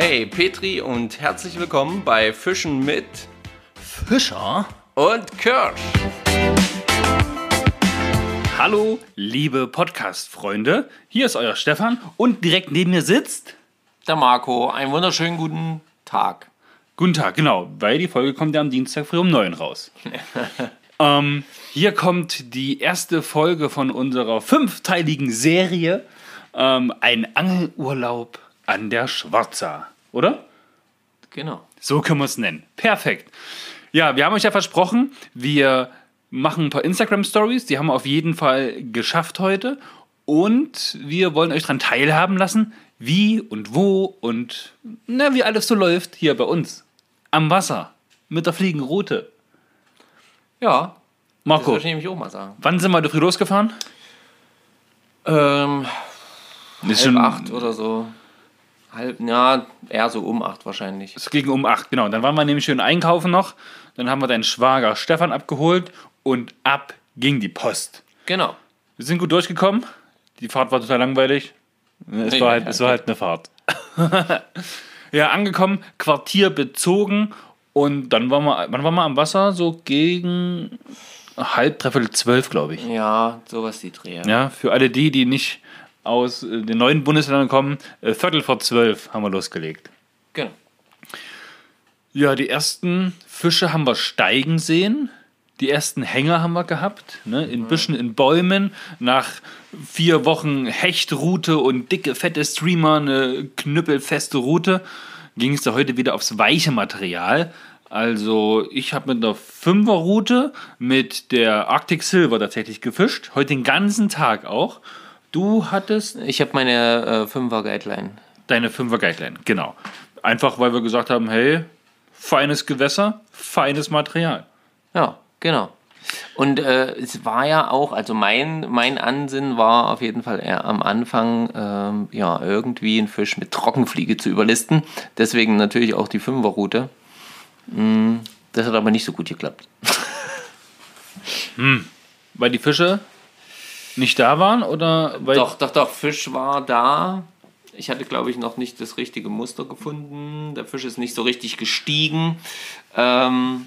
Hey Petri und herzlich willkommen bei Fischen mit Fischer? und Kirsch. Hallo, liebe Podcast-Freunde. Hier ist euer Stefan und direkt neben mir sitzt. Der Marco, einen wunderschönen guten Tag. Guten Tag, genau, weil die Folge kommt ja am Dienstag früh um 9 raus. ähm, hier kommt die erste Folge von unserer fünfteiligen Serie. Ähm, ein Angelurlaub an der Schwarza, oder? Genau. So können wir es nennen. Perfekt. Ja, wir haben euch ja versprochen, wir machen ein paar Instagram-Stories. Die haben wir auf jeden Fall geschafft heute. Und wir wollen euch daran teilhaben lassen, wie und wo und na, wie alles so läuft hier bei uns. Am Wasser. Mit der Fliegenroute. Ja, das Marco, würde ich nämlich auch mal sagen. wann sind wir heute früh losgefahren? Ähm, Ist halb acht oder so. Halb, ja, eher so um acht wahrscheinlich. Es ging um 8, genau. Dann waren wir nämlich schön einkaufen noch. Dann haben wir deinen Schwager Stefan abgeholt und ab ging die Post. Genau. Wir sind gut durchgekommen. Die Fahrt war total langweilig. Es Nee, war halt, es war halt eine Fahrt. ja, angekommen, Quartier bezogen und dann waren wir, wann waren wir am Wasser? So gegen halb, dreiviertel zwölf, glaube ich. Ja, sowas die Dreher. Ja, für alle die, die nicht aus äh, den neuen Bundesländern kommen, äh, Viertel vor zwölf haben wir losgelegt. Genau. Ja, die ersten Fische haben wir steigen sehen. Die ersten Hänger haben wir gehabt, ne? in Büschen, in Bäumen. Nach vier Wochen Hechtroute und dicke, fette Streamer, eine knüppelfeste Route, ging es da heute wieder aufs weiche Material. Also ich habe mit einer Fünferroute mit der Arctic Silver tatsächlich gefischt. Heute den ganzen Tag auch. Du hattest Ich habe meine äh, Fünfer Guideline. Deine Fünfer Guideline, genau. Einfach weil wir gesagt haben, hey, feines Gewässer, feines Material. Ja, genau. Und äh, es war ja auch, also mein, mein Ansinnen war auf jeden Fall eher am Anfang, ähm, ja, irgendwie einen Fisch mit Trockenfliege zu überlisten. Deswegen natürlich auch die Fünferroute. Mm, Das hat aber nicht so gut geklappt. Weil die Fische nicht da waren oder weil Doch, doch, doch, Fisch war da. Ich hatte, glaube ich, noch nicht das richtige Muster gefunden. Der Fisch ist nicht so richtig gestiegen. Ähm,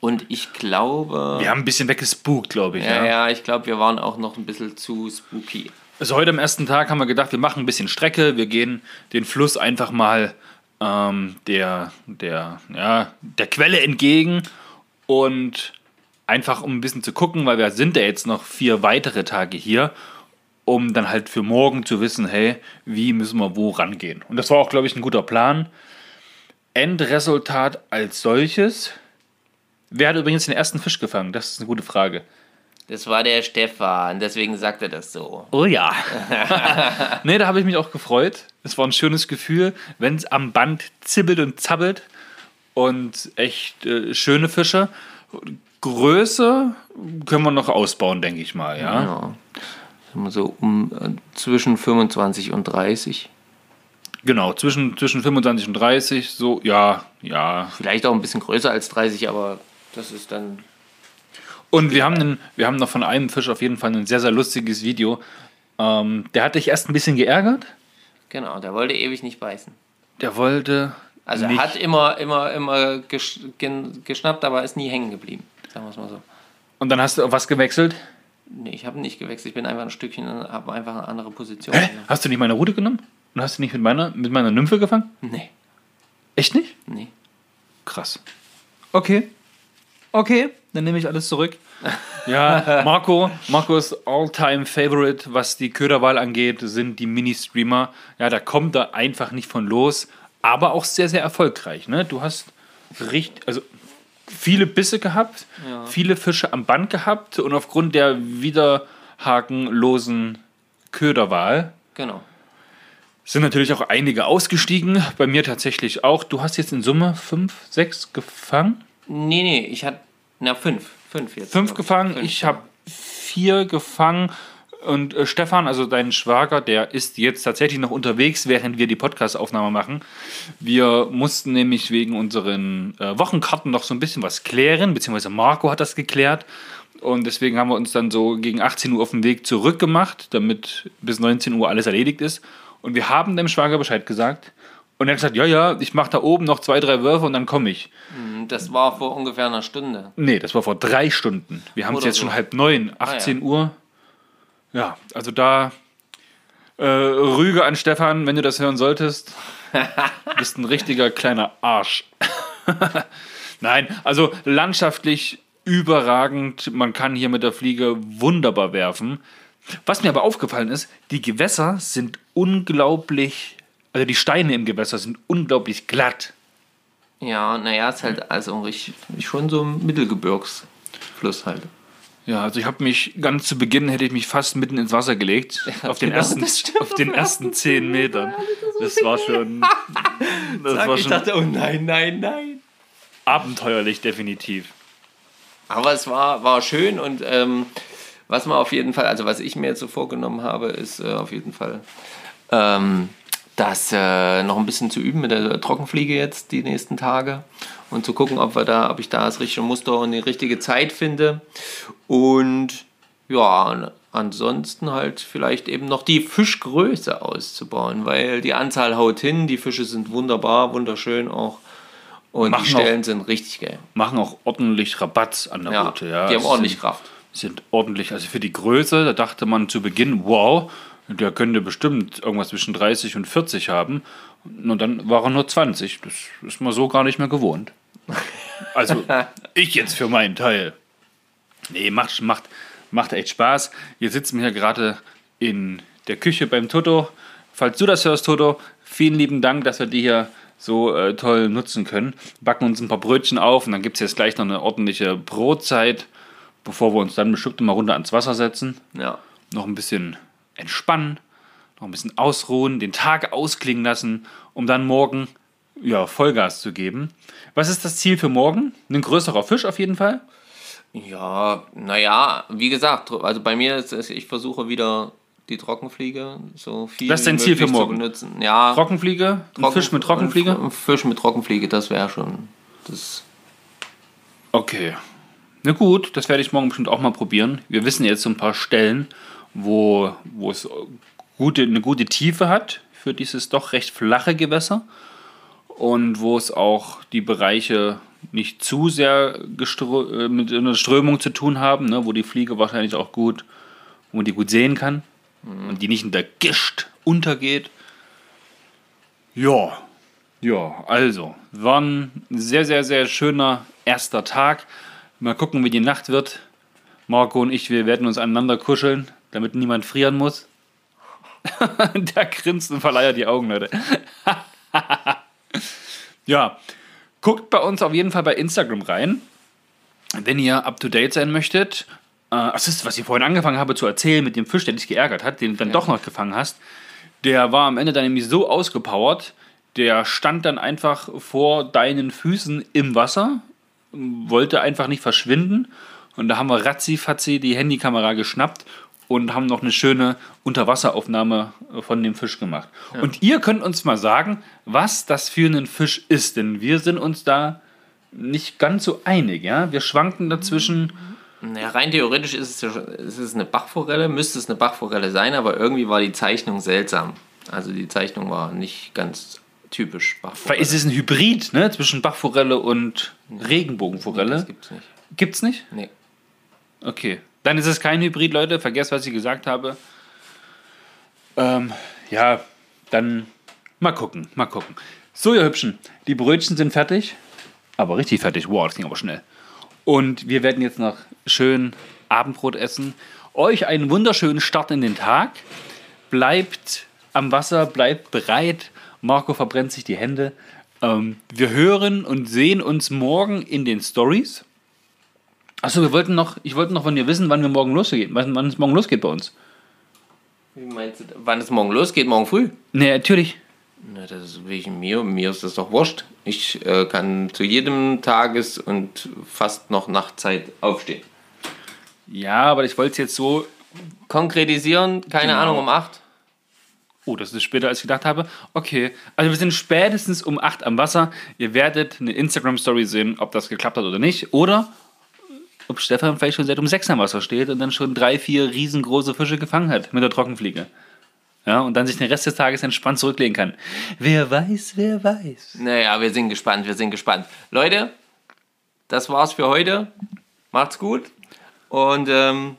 und ich glaube. wir haben ein bisschen weggespookt, glaube ich. ja, Ja, ja, ich glaube, wir waren auch noch ein bisschen zu spooky. Also heute am ersten Tag haben wir gedacht, wir machen ein bisschen Strecke, wir gehen den Fluss einfach mal ähm, der, der, ja, der Quelle entgegen und einfach um ein bisschen zu gucken, weil wir sind ja jetzt noch vier weitere Tage hier, um dann halt für morgen zu wissen, hey, wie müssen wir wo rangehen. Und das war auch, glaube ich, ein guter Plan. Endresultat als solches. Wer hat übrigens den ersten Fisch gefangen? Das ist eine gute Frage. Das war der Stefan, deswegen sagt er das so. Oh ja. nee, da habe ich mich auch gefreut. Es war ein schönes Gefühl, wenn es am Band zibbelt und zappelt. Und echt äh, schöne Fische. Größe können wir noch ausbauen, denke ich mal. Ja? Wir So um äh, zwischen 25 und 30. Genau, zwischen, zwischen 25 und 30, so, ja, ja. Vielleicht auch ein bisschen größer als 30, aber das ist dann. Und wir haben, einen, wir haben noch von einem Fisch auf jeden Fall ein sehr, sehr lustiges Video. Ähm, der hat dich erst ein bisschen geärgert. Genau, der wollte ewig nicht beißen. Der wollte. Also er hat immer, immer, immer gesch geschnappt, aber ist nie hängen geblieben. Sagen wir es mal so. Und dann hast du auf was gewechselt? Nee, ich habe nicht gewechselt. Ich bin einfach ein Stückchen, habe einfach eine andere Position. Hä? Hast du nicht meine Route genommen? Und hast du nicht mit meiner, mit meiner Nymphe gefangen? Nee, Echt nicht? nee. Krass. Okay. Okay, dann nehme ich alles zurück. Ja, Marco, Marcos all-time favorite, was die Köderwahl angeht, sind die Mini-Streamer. Ja, da kommt er einfach nicht von los, aber auch sehr, sehr erfolgreich. Ne? Du hast richtig, also viele Bisse gehabt, viele Fische am Band gehabt und aufgrund der widerhakenlosen Köderwahl Genau. sind natürlich auch einige ausgestiegen. Bei mir tatsächlich auch. Du hast jetzt in Summe fünf, sechs gefangen? Nee, nee, ich hatte. Na, fünf. Fünf jetzt. Fünf gefangen. Fünf, Ich habe vier gefangen. Und äh, Stefan, also dein Schwager, der ist jetzt tatsächlich noch unterwegs, während wir die Podcast-Aufnahme machen. Wir mussten nämlich wegen unseren äh, Wochenkarten noch so ein bisschen was klären, beziehungsweise Marco hat das geklärt. Und deswegen haben wir uns dann so gegen 18 Uhr auf den Weg zurückgemacht, damit bis 19 Uhr alles erledigt ist. Und wir haben dem Schwager Bescheid gesagt. Und er hat gesagt, ja, ja, ich mache da oben noch zwei, drei Würfe und dann komme ich. Das war vor ungefähr einer Stunde. Nee, das war vor drei Stunden. Wir haben es jetzt so. Ah, schon halb neun, 18 Uhr. Ja, also da äh, Rüge an Stefan, wenn du das hören solltest. bist ein richtiger kleiner Arsch. Nein, also landschaftlich überragend. Man kann hier mit der Fliege wunderbar werfen. Was mir aber aufgefallen ist, die Gewässer sind unglaublich, also die Steine im Gewässer sind unglaublich glatt. Ja, naja, ist halt also schon so ein Mittelgebirgsfluss halt. Ja, also ich habe mich ganz zu Beginn hätte ich mich fast mitten ins Wasser gelegt auf den genau, ersten auf den ersten zehn Metern. Das war schon das war ich schon dachte, oh nein, nein, nein. abenteuerlich definitiv. Aber es war, war schön und ähm, was man auf jeden Fall, also was ich mir jetzt so vorgenommen habe, ist äh, auf jeden Fall ähm, das äh, noch ein bisschen zu üben mit der Trockenfliege jetzt die nächsten Tage und zu gucken, ob wir da, ob ich da das richtige Muster und die richtige Zeit finde. Und ja, an- ansonsten halt vielleicht eben noch die Fischgröße auszubauen, weil die Anzahl haut hin, die Fische sind wunderbar, wunderschön auch. Und Machen die Stellen sind richtig geil. Machen auch ordentlich Rabatz an der Ja, Route. Ja, die haben ordentlich sind, Kraft. sind ordentlich. Also für die Größe, da dachte man zu Beginn, wow, der könnte bestimmt irgendwas zwischen 30 und 40 haben. Und dann war er nur 20. Das ist man so gar nicht mehr gewohnt. Also ich jetzt für meinen Teil. Nee, macht, macht, macht echt Spaß. Wir sitzen hier gerade in der Küche beim Toto. Falls du das hörst, Toto, vielen lieben Dank, dass wir die hier so äh, toll nutzen können. Backen uns ein paar Brötchen auf und dann gibt es jetzt gleich noch eine ordentliche Brotzeit, bevor wir uns dann bestimmt mal runter ans Wasser setzen. Ja. Noch ein bisschen entspannen, noch ein bisschen ausruhen, den Tag ausklingen lassen, um dann morgen ja, Vollgas zu geben. Was ist das Ziel für morgen? Ein größerer Fisch auf jeden Fall? Ja, naja, wie gesagt, also bei mir ist es, ich versuche wieder die Trockenfliege so viel Das ist dein Ziel für morgen? zu benutzen. Ja, Trockenfliege? Trocken- Fisch mit Trockenfliege? Ein Fisch mit Trockenfliege, das wäre schon. Das, Okay. Na gut, das werde ich morgen bestimmt auch mal probieren. Wir wissen jetzt so ein paar Stellen, wo, wo es gute, eine gute Tiefe hat für dieses doch recht flache Gewässer und wo es auch die Bereiche nicht zu sehr äh, mit einer Strömung zu tun haben, ne, wo die Fliege wahrscheinlich auch gut, wo man die gut sehen kann und die nicht in der Gischt untergeht. Ja, ja, also, war ein sehr, sehr, sehr schöner erster Tag. Mal gucken, wie die Nacht wird. Marco und ich, wir werden uns aneinander kuscheln, damit niemand frieren muss. Der grinst und verleiert die Augen, Leute. ja, guckt bei uns auf jeden Fall bei Instagram rein, wenn ihr up to date sein möchtet. Äh, das ist, was ich vorhin angefangen habe zu erzählen mit dem Fisch, der dich geärgert hat, den du dann doch noch gefangen hast. Der war am Ende dann nämlich so ausgepowert, der stand dann einfach vor deinen Füßen im Wasser, wollte einfach nicht verschwinden. Und da haben wir ratzi-fatzi die Handykamera geschnappt und haben noch eine schöne Unterwasseraufnahme von dem Fisch gemacht. Und ihr könnt uns mal sagen, was das für ein Fisch ist, denn wir sind uns da nicht ganz so einig. Ja? Wir schwanken dazwischen. ja, rein theoretisch ist es, ja schon- ist es eine Bachforelle, müsste es eine Bachforelle sein, aber irgendwie war die Zeichnung seltsam. Also die Zeichnung war nicht ganz typisch Bachforelle. Weil es ist ein Hybrid ne? zwischen Bachforelle und Das Regenbogenforelle. gibt's nicht. Gibt's nicht? Nee. Okay. Dann ist es kein Hybrid, Leute. Vergesst, was ich gesagt habe. Ähm, ja, dann mal gucken, mal gucken. So, ihr Hübschen, die Brötchen sind fertig. Aber richtig fertig. Wow, das ging aber schnell. Und wir werden jetzt noch schön Abendbrot essen. Euch einen wunderschönen Start in den Tag. Bleibt am Wasser, bleibt bereit. Marco verbrennt sich die Hände. Ähm, wir hören und sehen uns morgen in den Stories. Achso, wir wollten noch, ich wollte noch von dir wissen, wann wir morgen losgehen, wann, wann es morgen losgeht bei uns. Wie meinst du, wann es morgen losgeht? Morgen früh? Ne, natürlich. Na, das ist wegen mir. Mir ist das doch wurscht. Ich äh, kann zu jedem Tages- und fast noch Nachtzeit aufstehen. Ja, aber ich wollte es jetzt so. Konkretisieren, keine Genau. Ahnung, um 8. Oh, das ist später, als ich gedacht habe. Okay, also wir sind spätestens um 8 am Wasser. Ihr werdet eine Instagram-Story sehen, ob das geklappt hat oder nicht. Oder ob Stefan vielleicht schon seit um 6 am Wasser steht und dann schon drei, vier riesengroße Fische gefangen hat mit der Trockenfliege. Ja, und dann sich den Rest des Tages entspannt zurücklegen kann. Wer weiß, wer weiß. Naja, wir sind gespannt, wir sind gespannt. Leute, das war's für heute. Macht's gut. Und ähm,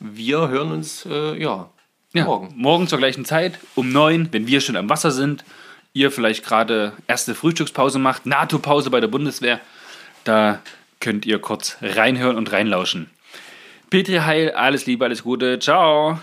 wir hören uns, äh, ja, Ja, morgen. morgen zur gleichen Zeit, um neun, wenn wir schon am Wasser sind, ihr vielleicht gerade erste Frühstückspause macht, NATO-Pause bei der Bundeswehr, da könnt ihr kurz reinhören und reinlauschen. Petri Heil, alles Liebe, alles Gute, ciao.